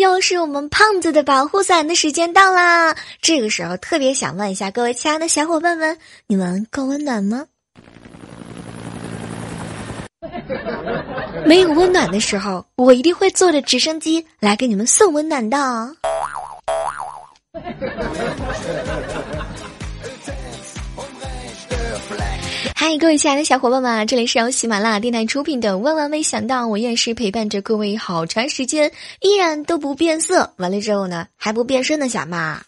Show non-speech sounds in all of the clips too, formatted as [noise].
又是我们胖子的保护伞的时间到啦！这个时候特别想问一下各位亲爱的小伙伴们，你们够温暖吗？[laughs] 没有温暖的时候，我一定会坐着直升机来给你们送温暖的。嗨，各位亲爱的小伙伴们，这里是由喜马拉雅电台出品的《万万没想到》，我依然是陪伴着各位好长时间，依然都不变色。完了之后呢，还不变身的小妈。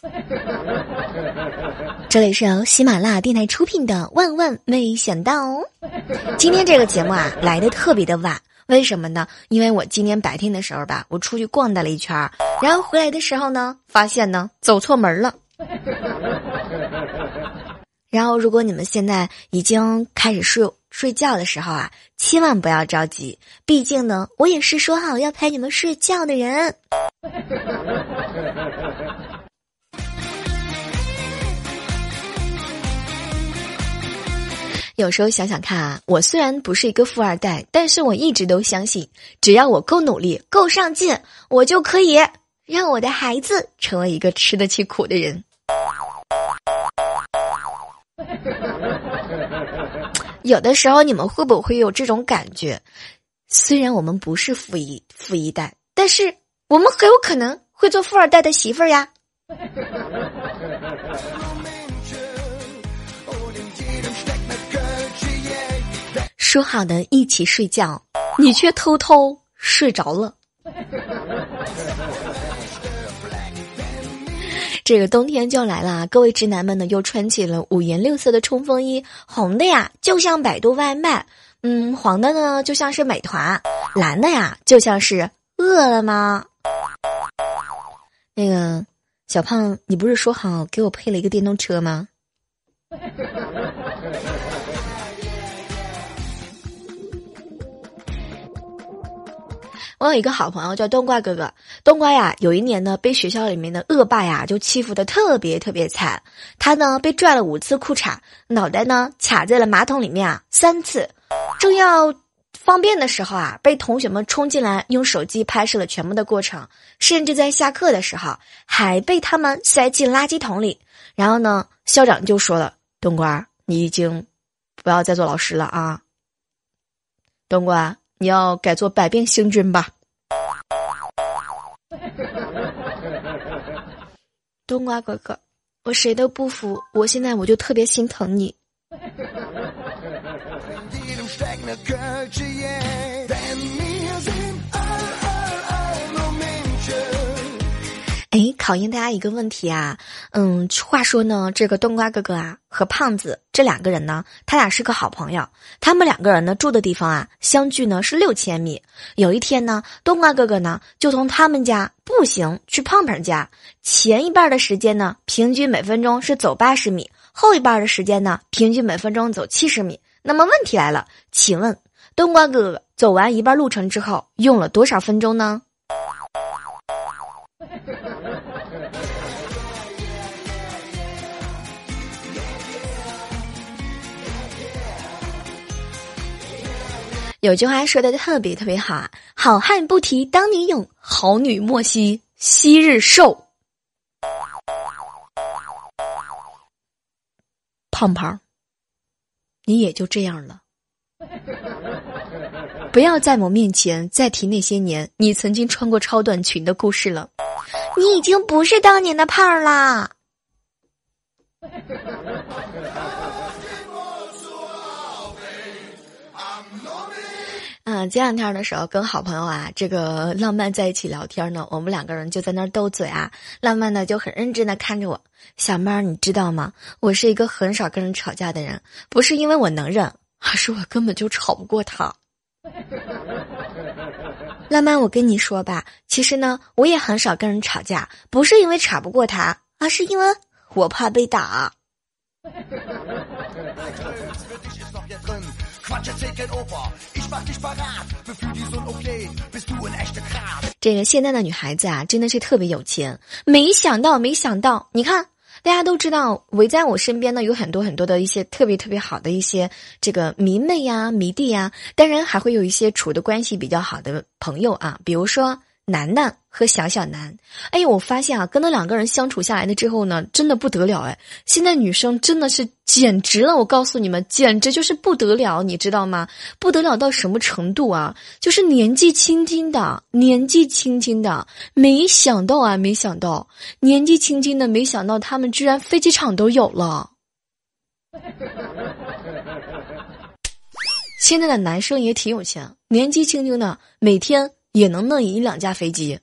这里是由喜马拉雅电台出品的《万万没想到》。今天这个节目啊，来的特别的晚，为什么呢？因为我今天白天的时候吧，我出去逛荡了一圈，然后回来的时候呢，发现呢，走错门了。然后，如果你们现在已经开始睡睡觉的时候啊，千万不要着急，毕竟呢，我也是说好要陪你们睡觉的人。[laughs] 有时候想想看啊，我虽然不是一个富二代，但是我一直都相信，只要我够努力、够上进，我就可以让我的孩子成为一个吃得起苦的人。[laughs] 有的时候，你们会不会有这种感觉？虽然我们不是富一富一代，但是我们很有可能会做富二代的媳妇儿呀。[laughs] 说好的一起睡觉，你却偷偷睡着了。这个冬天就来了，各位直男们呢又穿起了五颜六色的冲锋衣，红的呀就像百度外卖，嗯，黄的呢就像是美团，蓝的呀就像是饿了吗。那个小胖，你不是说好给我配了一个电动车吗？我有一个好朋友叫冬瓜哥哥，冬瓜呀，有一年呢被学校里面的恶霸呀就欺负的特别特别惨，他呢被拽了五次裤衩，脑袋呢卡在了马桶里面啊三次，正要方便的时候啊，被同学们冲进来用手机拍摄了全部的过程，甚至在下课的时候还被他们塞进垃圾桶里，然后呢校长就说了：“冬瓜，你已经不要再做老师了啊，冬瓜。”你要改做百变星君吧，[laughs] 冬瓜哥哥，我谁都不服，我现在我就特别心疼你。考验大家一个问题啊，嗯，话说呢，这个冬瓜哥哥啊和胖子这两个人呢，他俩是个好朋友，他们两个人呢住的地方啊相距呢是六千米。有一天呢，冬瓜哥哥呢就从他们家步行去胖胖家，前一半的时间呢平均每分钟是走八十米，后一半的时间呢平均每分钟走七十米。那么问题来了，请问冬瓜哥哥走完一半路程之后用了多少分钟呢？有句话说的特别特别好啊，好汉不提当年勇，好女莫惜昔日瘦。胖胖，你也就这样了。不要在我面前再提那些年你曾经穿过超短裙的故事了，你已经不是当年的胖啦。嗯，前两天的时候跟好朋友啊，这个浪漫在一起聊天呢，我们两个人就在那儿斗嘴啊。浪漫呢就很认真的看着我，小妹儿，你知道吗？我是一个很少跟人吵架的人，不是因为我能忍，而是我根本就吵不过他。浪漫，我跟你说吧，其实呢，我也很少跟人吵架，不是因为吵不过他，而是因为我怕被打。这个现在的女孩子啊，真的是特别有钱。没想到，没想到，你看，大家都知道，围在我身边呢，有很多很多的一些特别特别好的一些这个迷妹呀、迷弟呀，当然还会有一些处的关系比较好的朋友啊，比如说楠楠和小小楠。哎呦，我发现啊，跟那两个人相处下来的之后呢，真的不得了哎！现在女生真的是简直了，我告诉你们，简直就是不得了，你知道吗？不得了到什么程度啊？就是年纪轻轻的，年纪轻轻的，没想到啊，没想到，年纪轻轻的，没想到他们居然飞机场都有了。现在的男生也挺有钱，年纪轻轻的，每天也能弄一两架飞机。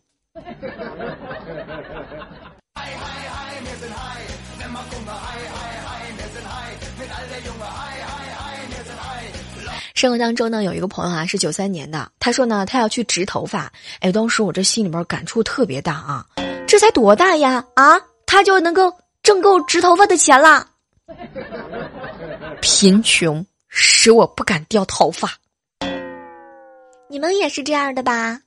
生活当中呢，有一个朋友啊，是九三年的，他说呢，他要去植头发。哎，当时我这心里边感触特别大啊，这才多大呀？啊，他就能够挣够植头发的钱了。贫穷使我不敢掉头发，你们也是这样的吧？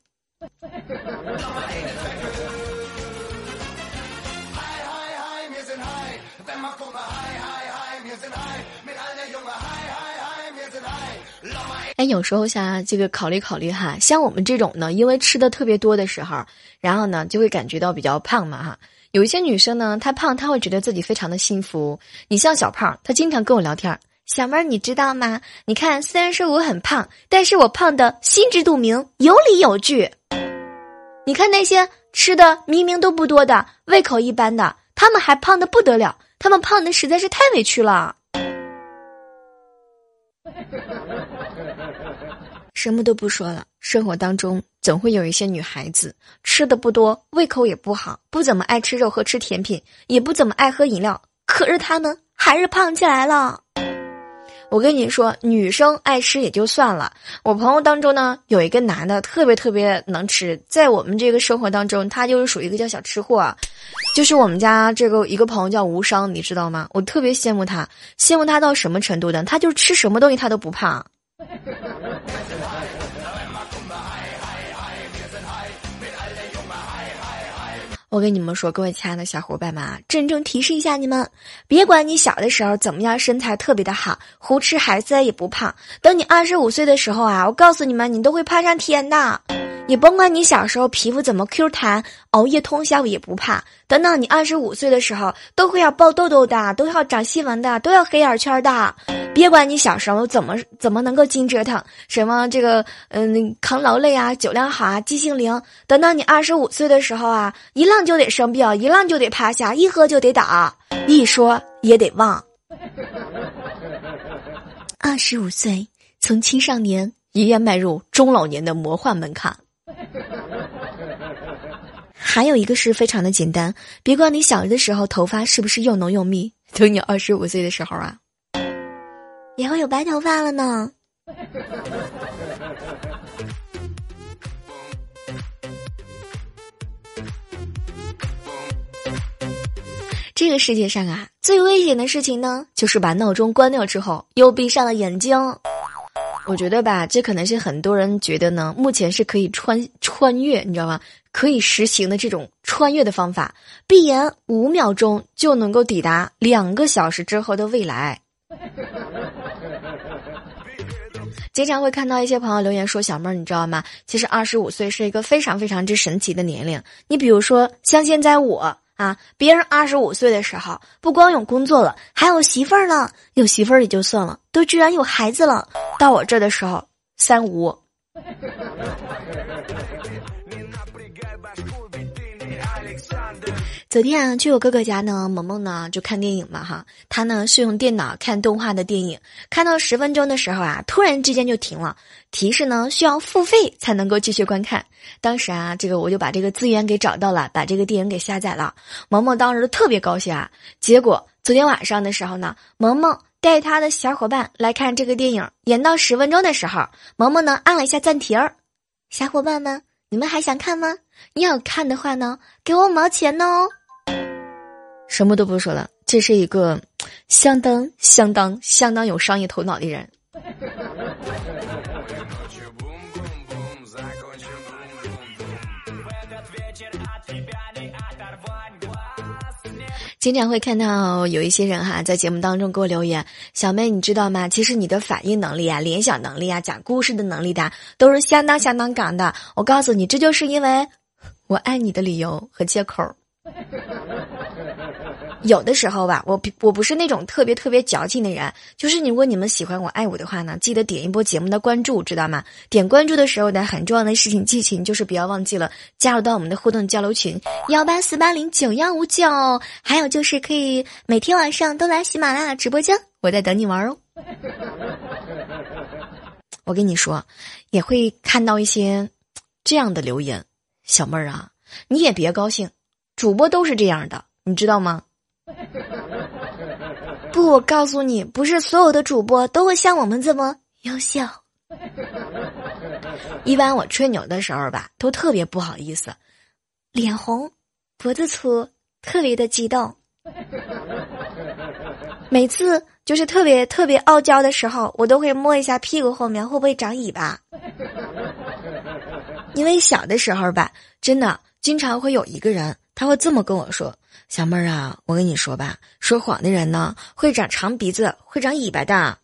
哎，有时候想这个考虑考虑哈，像我们这种呢，因为吃的特别多的时候，然后呢就会感觉到比较胖嘛哈。有一些女生呢，她胖，她会觉得自己非常的幸福。你像小胖，她经常跟我聊天小妹儿，你知道吗？你看，虽然说我很胖，但是我胖的心知肚明，有理有据。你看那些吃的明明都不多的，胃口一般的，他们还胖的不得了，他们胖的实在是太委屈了。什么都不说了，生活当中总会有一些女孩子吃的不多，胃口也不好，不怎么爱吃肉和吃甜品，也不怎么爱喝饮料，可是她们还是胖起来了。我跟你说，女生爱吃也就算了，我朋友当中呢有一个男的特别特别能吃，在我们这个生活当中，他就是属于一个叫小吃货，就是我们家这个一个朋友叫无伤，你知道吗？我特别羡慕他，羡慕他到什么程度呢？他就吃什么东西他都不胖。我跟你们说，各位亲爱的小伙伴们啊，郑重提示一下你们，别管你小的时候怎么样，身材特别的好，胡吃海塞也不胖。等你二十五岁的时候啊，我告诉你们，你都会胖上天的。你甭管你小时候皮肤怎么 Q 弹，熬夜通宵也不怕。等到你二十五岁的时候，都会要爆痘痘的，都要长细纹的，都要黑眼圈的。别管你小时候怎么怎么能够经折腾，什么这个嗯抗劳累啊，酒量好啊，记性灵。等到你二十五岁的时候啊，一浪就得生病，一浪就得趴下，一喝就得打，一说也得忘。[laughs] 二十五岁，从青少年一夜迈入中老年的魔幻门槛。还有一个是非常的简单，别管你小的时候头发是不是又浓又密，等你二十五岁的时候啊，也会有白头发了呢。[laughs] 这个世界上啊，最危险的事情呢，就是把闹钟关掉之后又闭上了眼睛。我觉得吧，这可能是很多人觉得呢，目前是可以穿穿越，你知道吗？可以实行的这种穿越的方法，闭眼五秒钟就能够抵达两个小时之后的未来。经常会看到一些朋友留言说：“小妹儿，你知道吗？其实二十五岁是一个非常非常之神奇的年龄。你比如说，像现在我。”啊！别人二十五岁的时候，不光有工作了，还有媳妇儿呢。有媳妇儿也就算了，都居然有孩子了。到我这的时候，三无。[laughs] 昨天啊，去我哥哥家呢，萌萌呢就看电影嘛哈。他呢是用电脑看动画的电影，看到十分钟的时候啊，突然之间就停了，提示呢需要付费才能够继续观看。当时啊，这个我就把这个资源给找到了，把这个电影给下载了。萌萌当时特别高兴啊。结果昨天晚上的时候呢，萌萌带他的小伙伴来看这个电影，演到十分钟的时候，萌萌呢按了一下暂停儿。小伙伴们，你们还想看吗？你要看的话呢，给我五毛钱哦。什么都不说了，这是一个相当相当相当有商业头脑的人。经常会看到有一些人哈，在节目当中给我留言：“小妹，你知道吗？其实你的反应能力啊、联想能力啊、讲故事的能力的，都是相当相当高的。我告诉你，这就是因为我爱你的理由和借口。[laughs] 有的时候吧，我我不是那种特别特别矫情的人，就是如果你们喜欢我爱我的话呢，记得点一波节目的关注，知道吗？点关注的时候呢，很重要的事情记情就是不要忘记了加入到我们的互动交流群幺八四八零九幺五九，还有就是可以每天晚上都来喜马拉雅直播间，我在等你玩哦。[laughs] 我跟你说，也会看到一些这样的留言，小妹儿啊，你也别高兴，主播都是这样的，你知道吗？不，我告诉你，不是所有的主播都会像我们这么优秀。一般我吹牛的时候吧，都特别不好意思，脸红，脖子粗，特别的激动。每次就是特别特别傲娇的时候，我都会摸一下屁股后面会不会长尾巴。因为小的时候吧，真的经常会有一个人，他会这么跟我说：“小妹儿啊，我跟你说吧，说谎的人呢会长长鼻子，会长尾巴的。”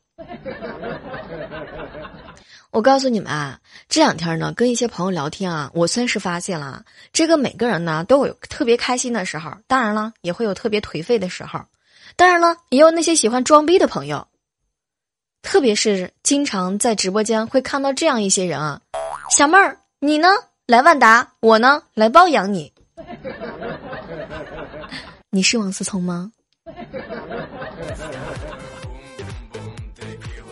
我告诉你们啊，这两天呢，跟一些朋友聊天啊，我算是发现了，这个每个人呢都有特别开心的时候，当然了，也会有特别颓废的时候，当然了，也有那些喜欢装逼的朋友，特别是经常在直播间会看到这样一些人啊，小妹儿，你呢？来万达，我呢？来包养你，你是王思聪吗？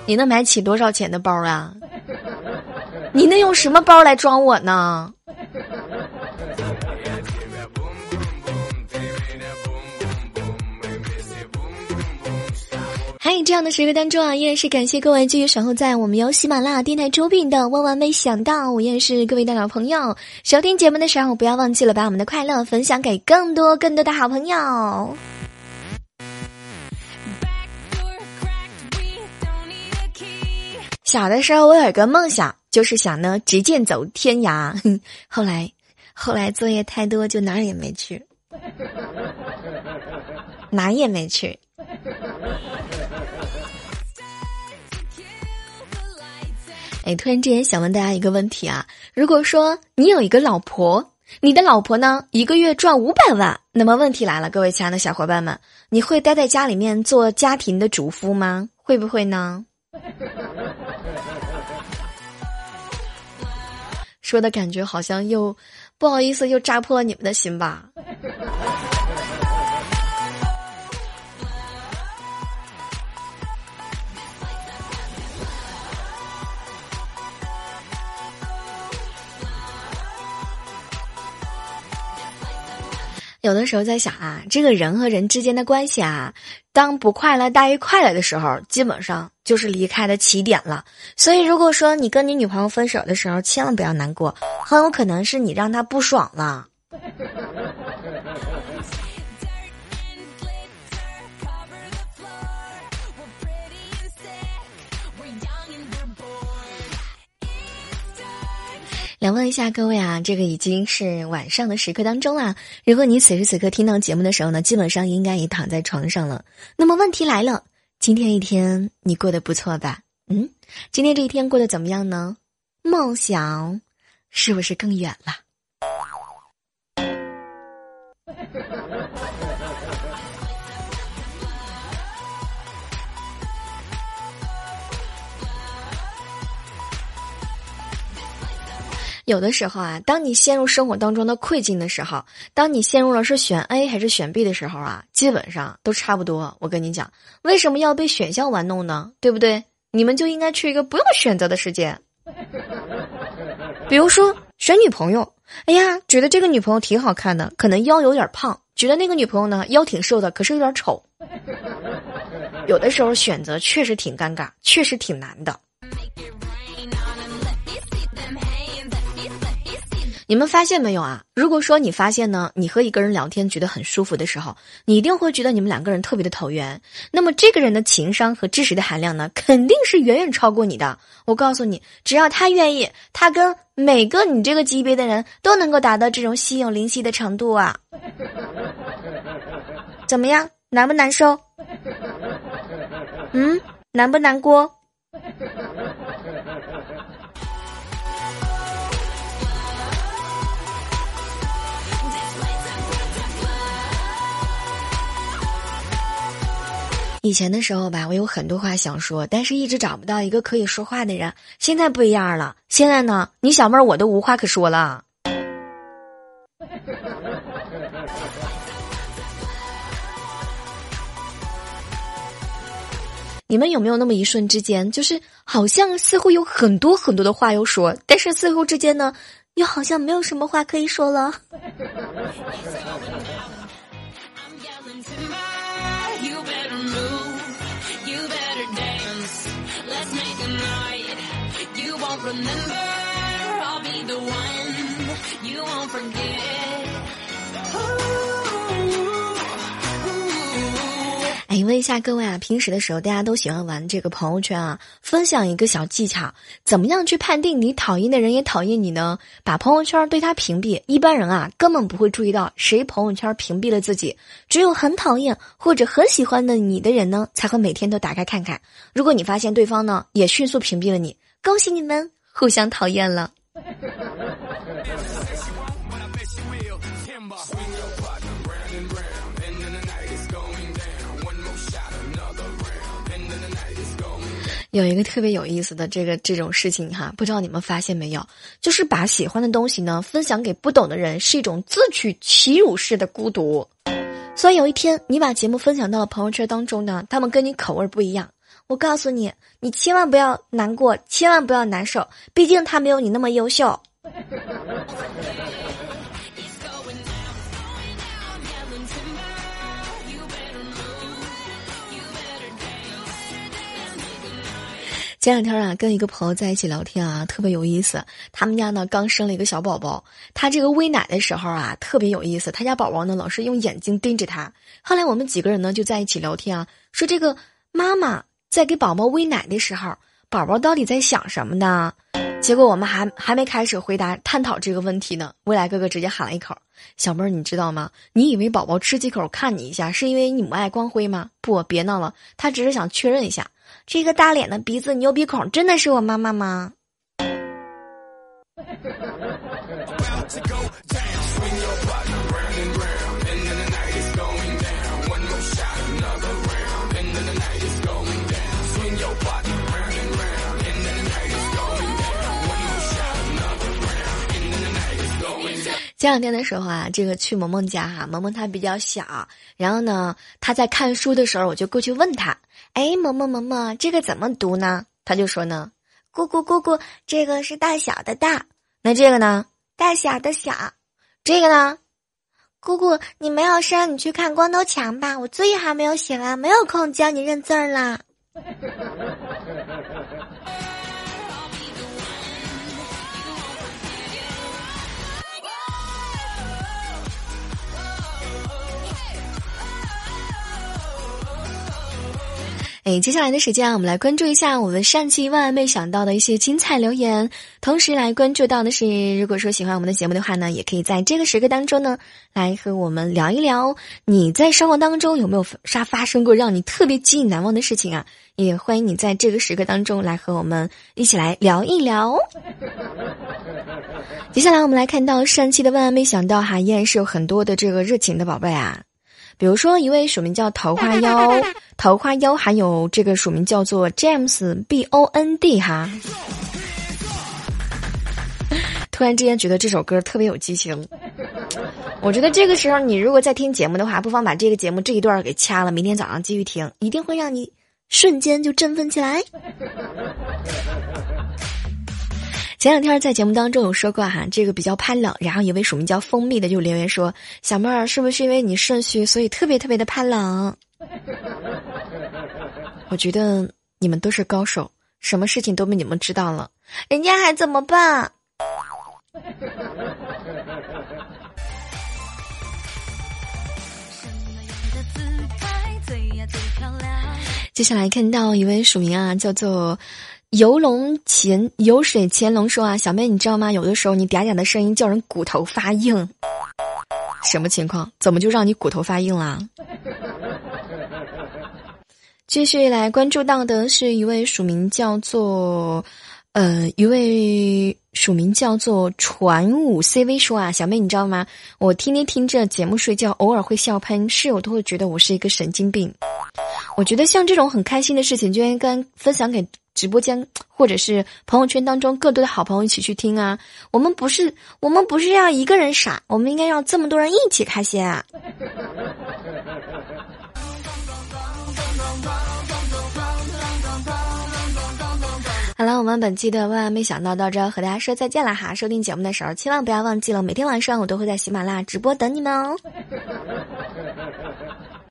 你能买起多少钱的包啊？你能用什么包来装我呢？这样的时刻当中啊，依然是感谢各位继续守候在我们由喜马拉雅电台出品的《万万没想到》，我依然是各位大老朋友。收听节目的时候，不要忘记了把我们的快乐分享给更多更多的好朋友。小的时候，我有一个梦想，就是想呢直剑走天涯。[laughs] 后来，后来作业太多，就哪儿也没去，[laughs] 哪也没去。哎，突然之间想问大家一个问题啊：如果说你有一个老婆，你的老婆呢一个月赚五百万，那么问题来了，各位亲爱的小伙伴们，你会待在家里面做家庭的主妇吗？会不会呢？说的感觉好像又不好意思，又扎破你们的心吧。有的时候在想啊，这个人和人之间的关系啊，当不快乐大于快乐的时候，基本上就是离开的起点了。所以，如果说你跟你女朋友分手的时候，千万不要难过，很有可能是你让她不爽了。想问一下各位啊，这个已经是晚上的时刻当中啦。如果你此时此刻听到节目的时候呢，基本上应该也躺在床上了。那么问题来了，今天一天你过得不错吧？嗯，今天这一天过得怎么样呢？梦想是不是更远了？[laughs] 有的时候啊，当你陷入生活当中的困境的时候，当你陷入了是选 A 还是选 B 的时候啊，基本上都差不多。我跟你讲，为什么要被选项玩弄呢？对不对？你们就应该去一个不用选择的世界。比如说选女朋友，哎呀，觉得这个女朋友挺好看的，可能腰有点胖；觉得那个女朋友呢腰挺瘦的，可是有点丑。有的时候选择确实挺尴尬，确实挺难的。你们发现没有啊？如果说你发现呢，你和一个人聊天觉得很舒服的时候，你一定会觉得你们两个人特别的投缘。那么这个人的情商和知识的含量呢，肯定是远远超过你的。我告诉你，只要他愿意，他跟每个你这个级别的人都能够达到这种心有灵犀的程度啊。怎么样，难不难受？嗯，难不难过？以前的时候吧，我有很多话想说，但是一直找不到一个可以说话的人。现在不一样了，现在呢，你小妹儿我都无话可说了。[laughs] 你们有没有那么一瞬之间，就是好像似乎有很多很多的话要说，但是似乎之间呢，又好像没有什么话可以说了。[laughs] [laughs] 哎，问一下各位啊，平时的时候大家都喜欢玩这个朋友圈啊？分享一个小技巧，怎么样去判定你讨厌的人也讨厌你呢？把朋友圈对他屏蔽。一般人啊，根本不会注意到谁朋友圈屏蔽了自己，只有很讨厌或者很喜欢的你的人呢，才会每天都打开看看。如果你发现对方呢，也迅速屏蔽了你，恭喜你们互相讨厌了。有一个特别有意思的这个这种事情哈，不知道你们发现没有？就是把喜欢的东西呢分享给不懂的人，是一种自取其辱式的孤独。所以有一天你把节目分享到了朋友圈当中呢，他们跟你口味不一样。我告诉你，你千万不要难过，千万不要难受，毕竟他没有你那么优秀。[laughs] 前两天啊，跟一个朋友在一起聊天啊，特别有意思。他们家呢刚生了一个小宝宝，他这个喂奶的时候啊，特别有意思。他家宝宝呢老是用眼睛盯着他。后来我们几个人呢就在一起聊天啊，说这个妈妈在给宝宝喂奶的时候，宝宝到底在想什么呢？结果我们还还没开始回答探讨这个问题呢，未来哥哥直接喊了一口：“小妹儿，你知道吗？你以为宝宝吃几口看你一下，是因为你母爱光辉吗？不，别闹了，他只是想确认一下。”这个大脸的鼻子牛鼻孔真的是我妈妈吗？前两天的时候啊，这个去萌萌家哈，萌萌她比较小，然后呢，她在看书的时候，我就过去问她。哎，萌萌萌萌，这个怎么读呢？他就说呢，姑姑姑姑，这个是大小的大，那这个呢，大小的小，这个呢，姑姑你没有事，你去看光头强吧，我作业还没有写完，没有空教你认字儿啦。哎，接下来的时间啊，我们来关注一下我们上期万万没想到的一些精彩留言，同时来关注到的是，如果说喜欢我们的节目的话呢，也可以在这个时刻当中呢，来和我们聊一聊你在生活当中有没有啥发生过让你特别记忆难忘的事情啊？也欢迎你在这个时刻当中来和我们一起来聊一聊。[laughs] 接下来我们来看到上期的万万没想到哈，依然是有很多的这个热情的宝贝啊。比如说，一位署名叫桃花妖，桃花妖，还有这个署名叫做 James B O N D 哈。突然之间觉得这首歌特别有激情，我觉得这个时候你如果在听节目的话，不妨把这个节目这一段给掐了，明天早上继续听，一定会让你瞬间就振奋起来。前两天在节目当中有说过哈，这个比较怕冷，然后一位署名叫蜂蜜的就留言说：“小妹儿是不是因为你肾虚，所以特别特别的怕冷？” [laughs] 我觉得你们都是高手，什么事情都被你们知道了，人家还怎么办？[laughs] 接下来看到一位署名啊，叫做。游龙潜游水潜龙说啊，小妹你知道吗？有的时候你嗲嗲的声音叫人骨头发硬，什么情况？怎么就让你骨头发硬啦？继续来关注到的是一位署名叫做呃，一位署名叫做传武 CV 说啊，小妹你知道吗？我天天听着节目睡觉，偶尔会笑喷，室友都会觉得我是一个神经病。我觉得像这种很开心的事情，就应该分享给直播间或者是朋友圈当中更多的好朋友一起去听啊。我们不是我们不是要一个人傻，我们应该让这么多人一起开心啊。好了，我们本期的万万没想到到这和大家说再见了哈！收听节目的时候千万不要忘记了，每天晚上我都会在喜马拉雅直播等你们哦。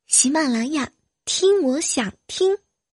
喜马拉雅，听我想听。